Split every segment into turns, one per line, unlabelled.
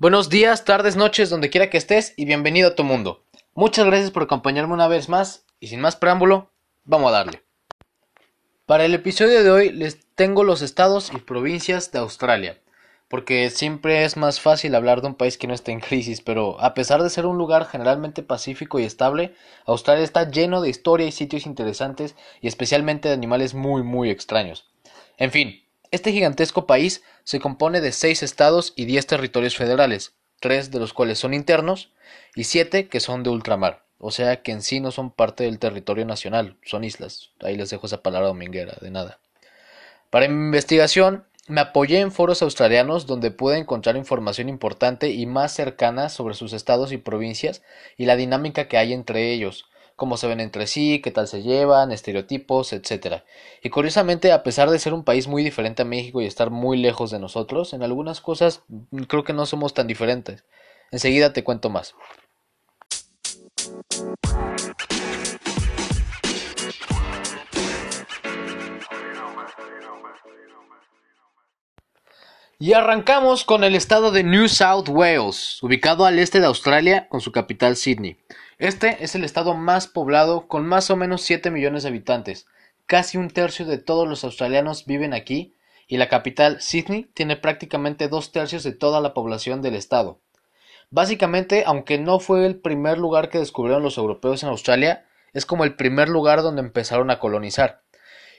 Buenos días, tardes, noches, donde quiera que estés y bienvenido a tu mundo. Muchas gracias por acompañarme una vez más y sin más preámbulo, vamos a darle. Para el episodio de hoy les tengo los estados y provincias de Australia, porque siempre es más fácil hablar de un país que no está en crisis, pero a pesar de ser un lugar generalmente pacífico y estable, Australia está lleno de historia y sitios interesantes y especialmente de animales muy muy extraños. En fin, este gigantesco país se compone de seis estados y diez territorios federales, tres de los cuales son internos y siete que son de ultramar, o sea que en sí no son parte del territorio nacional, son islas. Ahí les dejo esa palabra dominguera, de nada. Para mi investigación me apoyé en foros australianos donde pude encontrar información importante y más cercana sobre sus estados y provincias y la dinámica que hay entre ellos, cómo se ven entre sí, qué tal se llevan, estereotipos, etc. Y curiosamente, a pesar de ser un país muy diferente a México y estar muy lejos de nosotros, en algunas cosas mm, creo que no somos tan diferentes. Enseguida te cuento más. Y arrancamos con el estado de New South Wales, ubicado al este de Australia con su capital Sydney. Este es el estado más poblado con más o menos 7 millones de habitantes. Casi un tercio de todos los australianos viven aquí y la capital, Sydney, tiene prácticamente dos tercios de toda la población del estado. Básicamente, aunque no fue el primer lugar que descubrieron los europeos en Australia, es como el primer lugar donde empezaron a colonizar.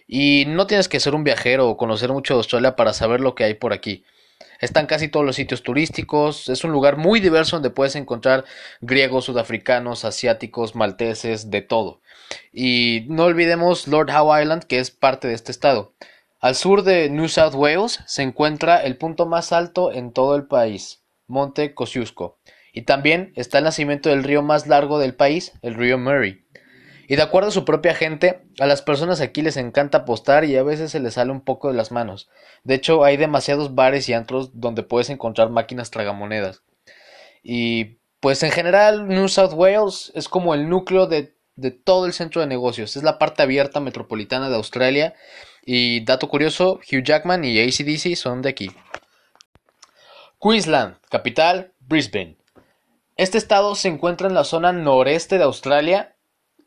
Y no tienes que ser un viajero o conocer mucho de Australia para saber lo que hay por aquí. Están casi todos los sitios turísticos. Es un lugar muy diverso donde puedes encontrar griegos, sudafricanos, asiáticos, malteses, de todo. Y no olvidemos Lord Howe Island, que es parte de este estado. Al sur de New South Wales se encuentra el punto más alto en todo el país, Monte Kosciuszko. Y también está el nacimiento del río más largo del país, el río Murray. Y de acuerdo a su propia gente, a las personas aquí les encanta apostar y a veces se les sale un poco de las manos. De hecho, hay demasiados bares y antros donde puedes encontrar máquinas tragamonedas. Y pues en general New South Wales es como el núcleo de, de todo el centro de negocios. Es la parte abierta metropolitana de Australia. Y dato curioso, Hugh Jackman y ACDC son de aquí. Queensland, capital, Brisbane. Este estado se encuentra en la zona noreste de Australia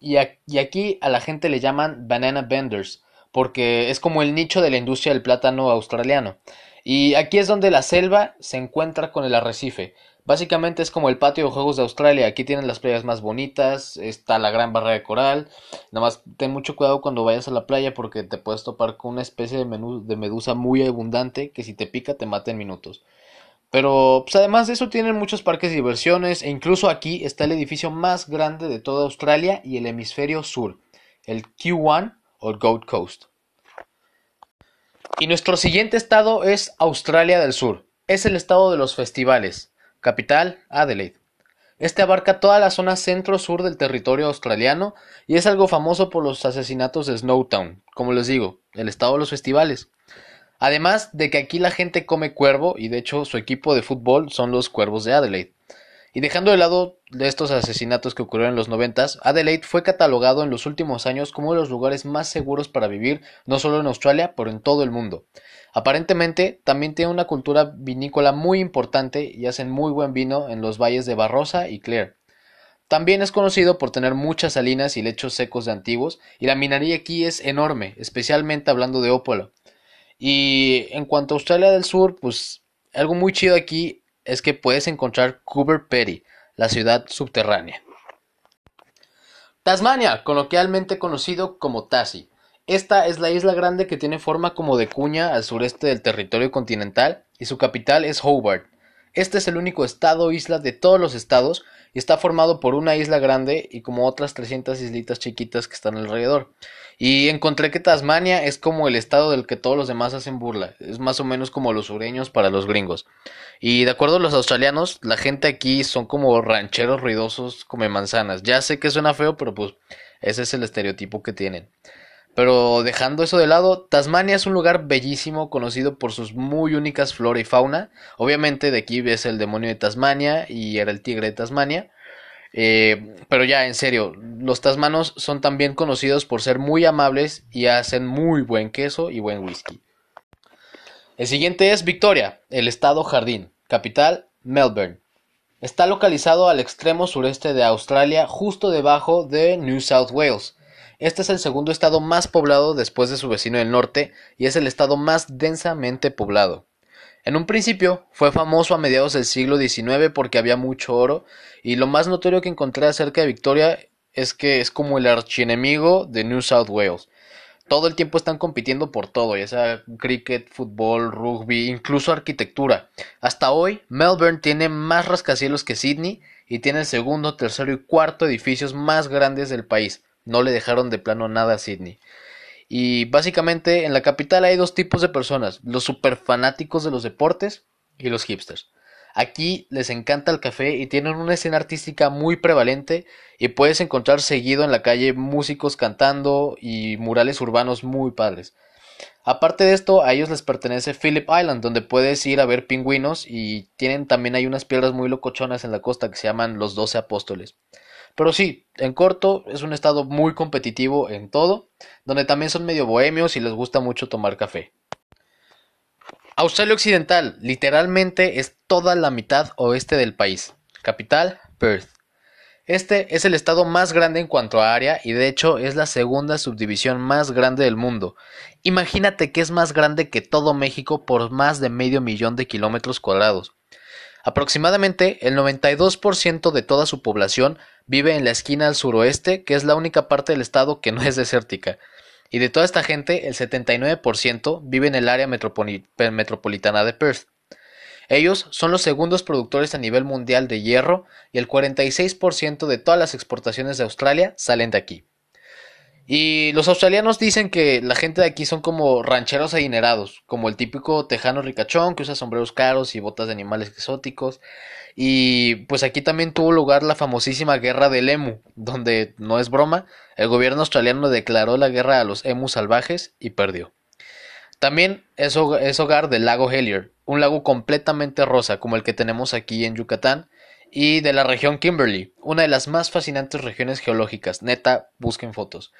y, aquí a la gente le llaman banana vendors, porque es como el nicho de la industria del plátano australiano. Y aquí es donde la selva se encuentra con el arrecife. Básicamente es como el patio de juegos de Australia. Aquí tienen las playas más bonitas, está la gran barrera de coral. Nada más ten mucho cuidado cuando vayas a la playa porque te puedes topar con una especie de, de medusa muy abundante que si te pica te mata en minutos. Pero pues, además de eso tienen muchos parques de diversiones e incluso aquí está el edificio más grande de toda Australia y el hemisferio sur, el Q1 o Gold Coast. Y nuestro siguiente estado es Australia del Sur. Es el estado de los festivales. Capital, Adelaide. Este abarca toda la zona centro-sur del territorio australiano y es algo famoso por los asesinatos de Snowtown, como les digo, el estado de los festivales. Además de que aquí la gente come cuervo y de hecho su equipo de fútbol son los Cuervos de Adelaide. Y dejando de lado de estos asesinatos que ocurrieron en los noventas, Adelaide fue catalogado en los últimos años como uno de los lugares más seguros para vivir, no solo en Australia, pero en todo el mundo. Aparentemente, también tiene una cultura vinícola muy importante y hacen muy buen vino en los valles de Barrosa y Clare. También es conocido por tener muchas salinas y lechos secos de antiguos, y la minería aquí es enorme, especialmente hablando de ópalo. Y en cuanto a Australia del Sur, pues algo muy chido aquí es que puedes encontrar Coober Pedy, la ciudad subterránea. Tasmania, coloquialmente conocido como Tassie. Esta es la isla grande que tiene forma como de cuña al sureste del territorio continental y su capital es Hobart. Este es el único estado isla de todos los estados y está formado por una isla grande y como otras 300 islitas chiquitas que están alrededor. Y encontré que Tasmania es como el estado del que todos los demás hacen burla, es más o menos como los sureños para los gringos. Y de acuerdo a los australianos, la gente aquí son como rancheros ruidosos come manzanas. Ya sé que suena feo, pero pues ese es el estereotipo que tienen. Pero dejando eso de lado, Tasmania es un lugar bellísimo, conocido por sus muy únicas flora y fauna. Obviamente de aquí ves el demonio de Tasmania y era el tigre de Tasmania. Eh, pero ya, en serio, los tasmanos son también conocidos por ser muy amables y hacen muy buen queso y buen whisky. El siguiente es Victoria, el estado jardín. Capital, Melbourne. Está localizado al extremo sureste de Australia, justo debajo de New South Wales. Este es el segundo estado más poblado después de su vecino del norte y es el estado más densamente poblado. En un principio fue famoso a mediados del siglo XIX porque había mucho oro y lo más notorio que encontré acerca de Victoria es que es como el archienemigo de New South Wales. Todo el tiempo están compitiendo por todo, ya sea cricket, fútbol, rugby, incluso arquitectura. Hasta hoy, Melbourne tiene más rascacielos que Sydney y tiene el segundo, tercero y cuarto edificios más grandes del país. No le dejaron de plano nada a Sydney. Y básicamente en la capital hay dos tipos de personas, los super fanáticos de los deportes y los hipsters. Aquí les encanta el café y tienen una escena artística muy prevalente y puedes encontrar seguido en la calle músicos cantando y murales urbanos muy padres. Aparte de esto, a ellos les pertenece Phillip Island, donde puedes ir a ver pingüinos y tienen también hay unas piedras muy locochonas en la costa que se llaman los Doce Apóstoles. Pero sí, en corto, es un estado muy competitivo en todo, donde también son medio bohemios y les gusta mucho tomar café. Australia Occidental, literalmente es toda la mitad oeste del país. Capital, Perth. Este es el estado más grande en cuanto a área y de hecho es la segunda subdivisión más grande del mundo. Imagínate que es más grande que todo México por más de medio millón de kilómetros cuadrados. Aproximadamente el 92% de toda su población vive en la esquina al suroeste, que es la única parte del estado que no es desértica. Y de toda esta gente, el 79% vive en el área metropolitana de Perth. Ellos son los segundos productores a nivel mundial de hierro y el 46% de todas las exportaciones de Australia salen de aquí. Y los australianos dicen que la gente de aquí son como rancheros adinerados, como el típico tejano ricachón que usa sombreros caros y botas de animales exóticos. Y pues aquí también tuvo lugar la famosísima guerra del emu, donde, no es broma, el gobierno australiano declaró la guerra a los emus salvajes y perdió. También es, hogar del lago Hellier, un lago completamente rosa como el que tenemos aquí en Yucatán, y de la región Kimberley, una de las más fascinantes regiones geológicas. Neta, busquen fotos.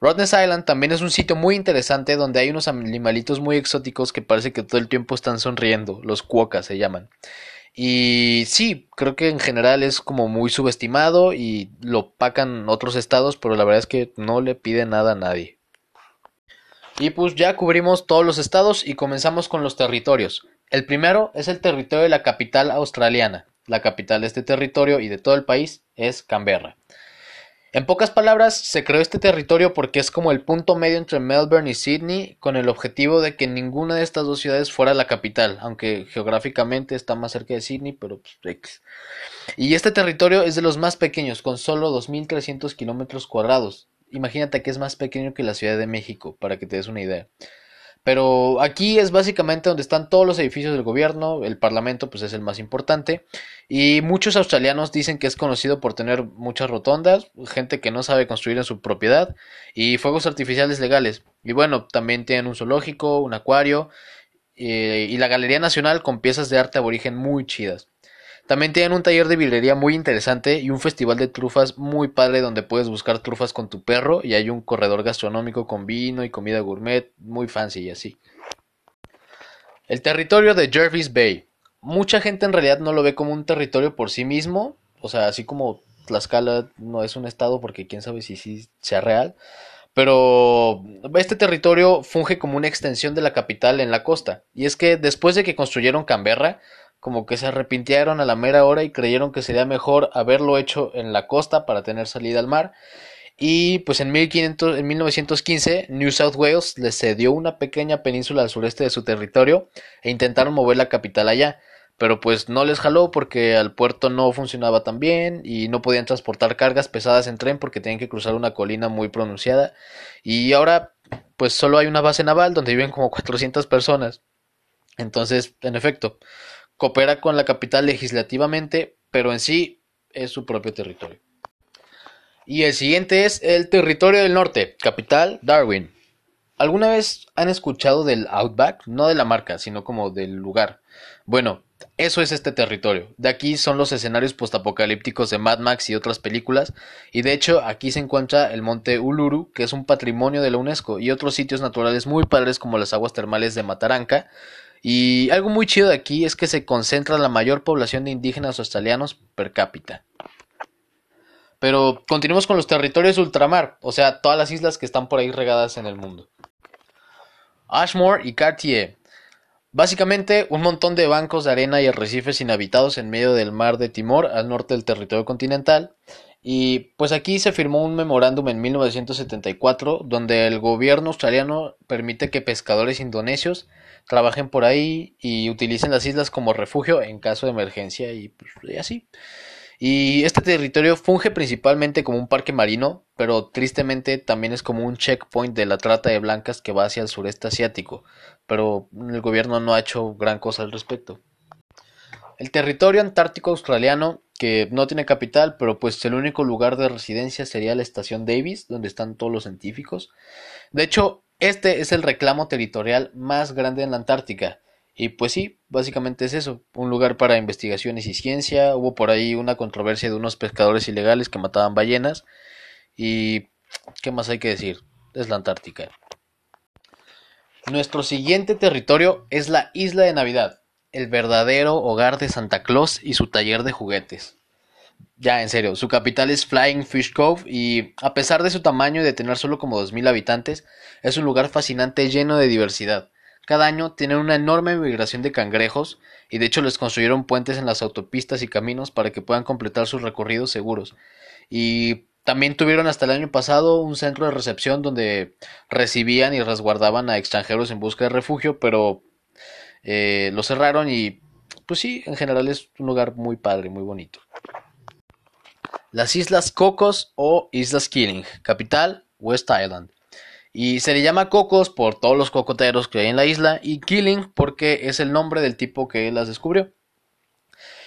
Rottnest Island también es un sitio muy interesante donde hay unos animalitos muy exóticos que parece que todo el tiempo están sonriendo, los cuocas se llaman. Y sí, creo que en general es como muy subestimado y lo pacan otros estados, pero la verdad es que no le pide nada a nadie. Y pues ya cubrimos todos los estados y comenzamos con los territorios. El primero es el territorio de la capital australiana. La capital de este territorio y de todo el país es Canberra. En pocas palabras, se creó este territorio porque es como el punto medio entre Melbourne y Sydney, con el objetivo de que ninguna de estas dos ciudades fuera la capital, aunque geográficamente está más cerca de Sydney, pero pues Y este territorio es de los más pequeños, con solo 2.300 kilómetros cuadrados. Imagínate que es más pequeño que la Ciudad de México, para que te des una idea. Pero aquí es básicamente donde están todos los edificios del gobierno, el parlamento pues es el más importante y muchos australianos dicen que es conocido por tener muchas rotondas, gente que no sabe construir en su propiedad y fuegos artificiales legales. Y bueno, también tienen un zoológico, un acuario eh, y la Galería Nacional con piezas de arte aborigen muy chidas. También tienen un taller de vidrería muy interesante y un festival de trufas muy padre donde puedes buscar trufas con tu perro y hay un corredor gastronómico con vino y comida gourmet muy fancy y así. El territorio de Jervis Bay. Mucha gente en realidad no lo ve como un territorio por sí mismo, o sea, así como Tlaxcala no es un estado porque quién sabe si sí sea real, pero este territorio funge como una extensión de la capital en la costa. Y es que después de que construyeron Canberra, como que se arrepintieron a la mera hora y creyeron que sería mejor haberlo hecho en la costa para tener salida al mar. Y pues en, 1500, en 1915 New South Wales les cedió una pequeña península al sureste de su territorio e intentaron mover la capital allá. Pero pues no les jaló porque al puerto no funcionaba tan bien y no podían transportar cargas pesadas en tren porque tenían que cruzar una colina muy pronunciada. Y ahora pues solo hay una base naval donde viven como 400 personas. Entonces, en efecto, coopera con la capital legislativamente, pero en sí es su propio territorio. Y el siguiente es el territorio del norte, capital Darwin. ¿Alguna vez han escuchado del Outback? No de la marca, sino como del lugar. Bueno, eso es este territorio. De aquí son los escenarios postapocalípticos de Mad Max y otras películas. Y de hecho, aquí se encuentra el monte Uluru, que es un patrimonio de la UNESCO, y otros sitios naturales muy padres como las aguas termales de Mataranca, Y algo muy chido de aquí es que se concentra la mayor población de indígenas australianos per cápita. Pero continuemos con los territorios ultramar, o sea, todas las islas que están por ahí regadas en el mundo. Ashmore y Cartier. Básicamente, un montón de bancos de arena y arrecifes inhabitados en medio del mar de Timor, al norte del territorio continental. Y pues aquí se firmó un memorándum en 1974 donde el gobierno australiano permite que pescadores indonesios trabajen por ahí y utilicen las islas como refugio en caso de emergencia y, pues, y así. Y este territorio funge principalmente como un parque marino, pero tristemente también es como un checkpoint de la trata de blancas que va hacia el sureste asiático, pero el gobierno no ha hecho gran cosa al respecto. El territorio antártico australiano, que no tiene capital, pero pues el único lugar de residencia sería la estación Davis, donde están todos los científicos. De hecho, este es el reclamo territorial más grande en la Antártica, y pues sí, básicamente es eso, un lugar para investigaciones y ciencia. Hubo por ahí una controversia de unos pescadores ilegales que mataban ballenas. Y ¿qué más hay que decir? Es la Antártica. Nuestro siguiente territorio es la Isla de Navidad, el verdadero hogar de Santa Claus y su taller de juguetes. Ya, en serio, su capital es Flying Fish Cove y a pesar de su tamaño y de tener solo como 2.000 habitantes, es un lugar fascinante lleno de diversidad. Cada año tienen una enorme migración de cangrejos y de hecho les construyeron puentes en las autopistas y caminos para que puedan completar sus recorridos seguros. Y también tuvieron hasta el año pasado un centro de recepción donde recibían y resguardaban a extranjeros en busca de refugio, pero eh, lo cerraron y pues sí, en general es un lugar muy padre, muy bonito. Las Islas Cocos o Islas Killing, capital West Island. Y se le llama cocos por todos los cocoteros que hay en la isla y Killing porque es el nombre del tipo que las descubrió.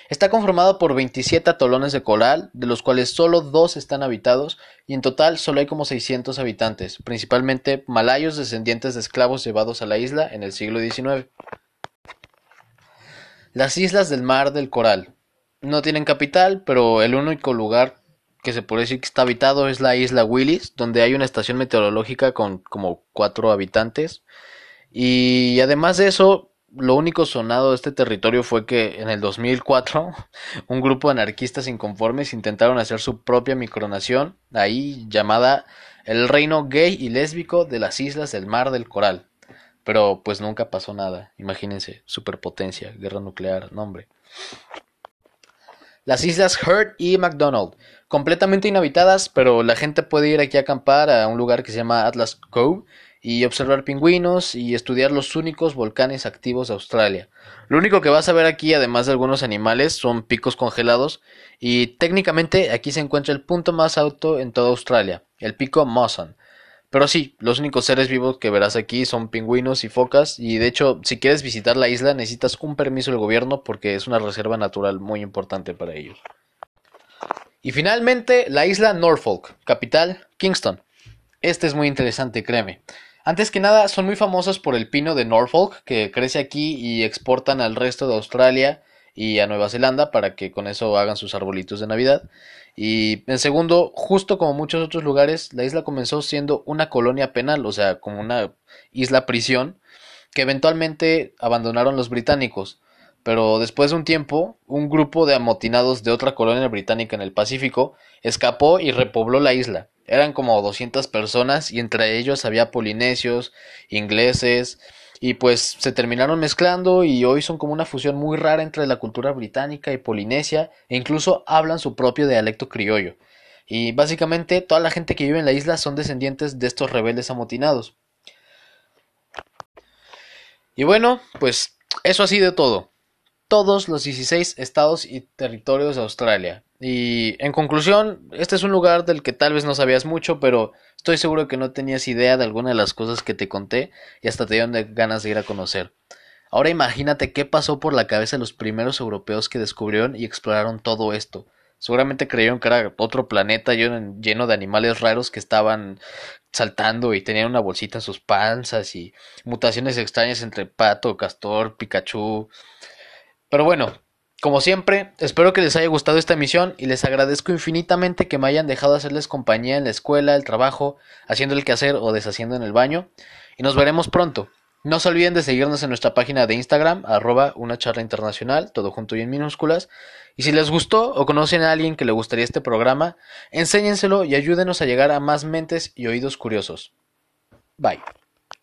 Está conformado por 27 atolones de coral, de los cuales solo dos están habitados y en total solo hay como 600 habitantes, principalmente malayos descendientes de esclavos llevados a la isla en el siglo XIX. Las islas del mar del coral. No tienen capital, pero el único lugar que se puede decir que está habitado es la isla Willis, donde hay una estación meteorológica con como cuatro habitantes. Y además de eso, lo único sonado de este territorio fue que en el 2004 un grupo de anarquistas inconformes intentaron hacer su propia micronación, ahí llamada el Reino Gay y Lésbico de las Islas del Mar del Coral. Pero pues nunca pasó nada, imagínense, superpotencia, guerra nuclear, nombre. Las islas Hurt y McDonald completamente inhabitadas, pero la gente puede ir aquí a acampar a un lugar que se llama Atlas Cove y observar pingüinos y estudiar los únicos volcanes activos de Australia. Lo único que vas a ver aquí, además de algunos animales, son picos congelados y técnicamente aquí se encuentra el punto más alto en toda Australia, el pico Mawson. Pero sí, los únicos seres vivos que verás aquí son pingüinos y focas y de hecho si quieres visitar la isla necesitas un permiso del gobierno porque es una reserva natural muy importante para ellos. Y finalmente, la isla Norfolk, capital Kingston. Este es muy interesante, créeme. Antes que nada, son muy famosos por el pino de Norfolk, que crece aquí y exportan al resto de Australia y a Nueva Zelanda para que con eso hagan sus arbolitos de Navidad. Y en segundo, justo como muchos otros lugares, la isla comenzó siendo una colonia penal, o sea, como una isla prisión, que eventualmente abandonaron los británicos. Pero después de un tiempo, un grupo de amotinados de otra colonia británica en el Pacífico escapó y repobló la isla. Eran como 200 personas y entre ellos había polinesios, ingleses, y pues se terminaron mezclando y hoy son como una fusión muy rara entre la cultura británica y polinesia e incluso hablan su propio dialecto criollo. Y básicamente toda la gente que vive en la isla son descendientes de estos rebeldes amotinados. Y bueno, pues eso ha sido todo todos los 16 estados y territorios de Australia. Y en conclusión, este es un lugar del que tal vez no sabías mucho, pero estoy seguro que no tenías idea de alguna de las cosas que te conté y hasta te dieron ganas de ir a conocer. Ahora imagínate qué pasó por la cabeza de los primeros europeos que descubrieron y exploraron todo esto. Seguramente creyeron que era otro planeta lleno de animales raros que estaban saltando y tenían una bolsita en sus panzas y mutaciones extrañas entre pato, castor, Pikachu, pero bueno, como siempre, espero que les haya gustado esta emisión y les agradezco infinitamente que me hayan dejado hacerles compañía en la escuela, el trabajo, haciendo el quehacer o deshaciendo en el baño. Y nos veremos pronto. No se olviden de seguirnos en nuestra página de Instagram, arroba una charla internacional, todo junto y en minúsculas. Y si les gustó o conocen a alguien que le gustaría este programa, enséñenselo y ayúdenos a llegar a más mentes y oídos curiosos. Bye.